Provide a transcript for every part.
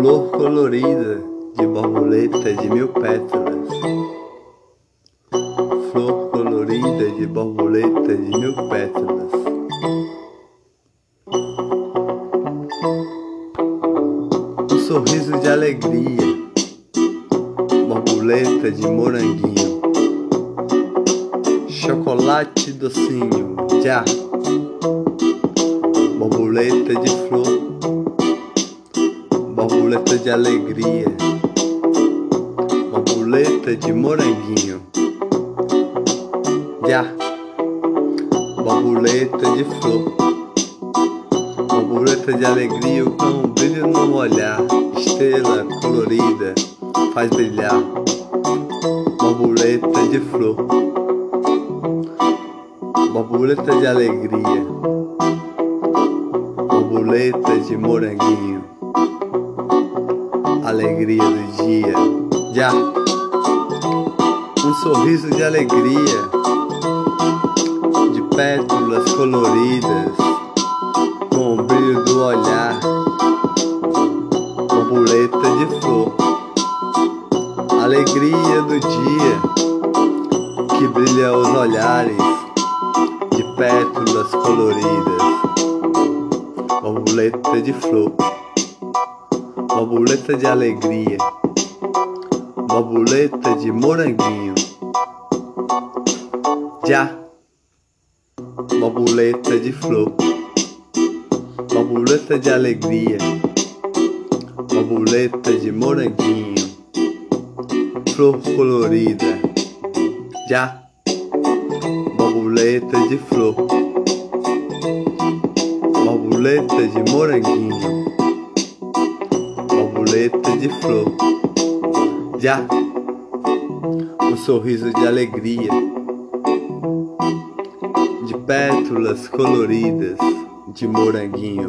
Flor colorida de borboleta de mil pétalas. Flor colorida de borboleta de mil pétalas. Um sorriso de alegria, borboleta de moranguinho. Chocolate docinho, já. Borboleta de flor borboleta de alegria, borboleta de moranguinho, já, borboleta de flor, borboleta de alegria com um brilho no olhar, estrela colorida faz brilhar, borboleta de flor, borboleta de alegria, borboleta de moranguinho alegria do dia. Já. Um sorriso de alegria, de pétalas coloridas, com o brilho do olhar, borboleta de flor, alegria do dia. Que brilha os olhares. De pétalas coloridas, borboleta de flor borboleta de alegria, borboleta de moranguinho, já, borboleta de flor, borboleta de alegria, borboleta de moranguinho, flor colorida, já, borboleta de flor, borboleta de moranguinho borboleta de flor. Já. Um sorriso de alegria, de pétalas coloridas de moranguinho,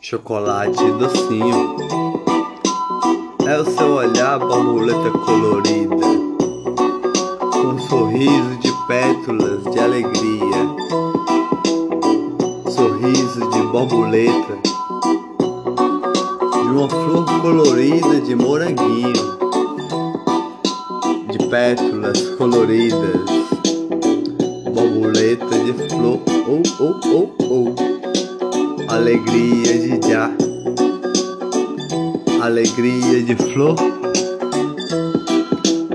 chocolate docinho. É o seu olhar, borboleta colorida, com um sorriso de pétalas de alegria, sorriso de borboleta de uma flor colorida de moranguinho, de pétalas coloridas, borboleta de flor, oh, oh, oh, oh, alegria de já, alegria de flor,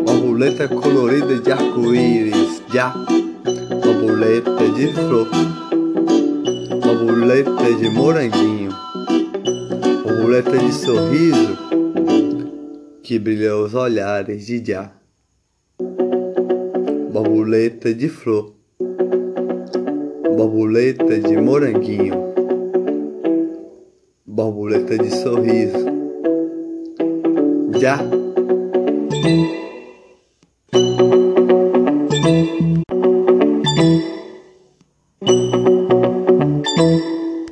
borboleta colorida de arco-íris, já, borboleta de flor, borboleta de moranguinho repleta de sorriso que brilhou os olhares de Já. Borboleta de flor, borboleta de moranguinho, borboleta de sorriso. Já.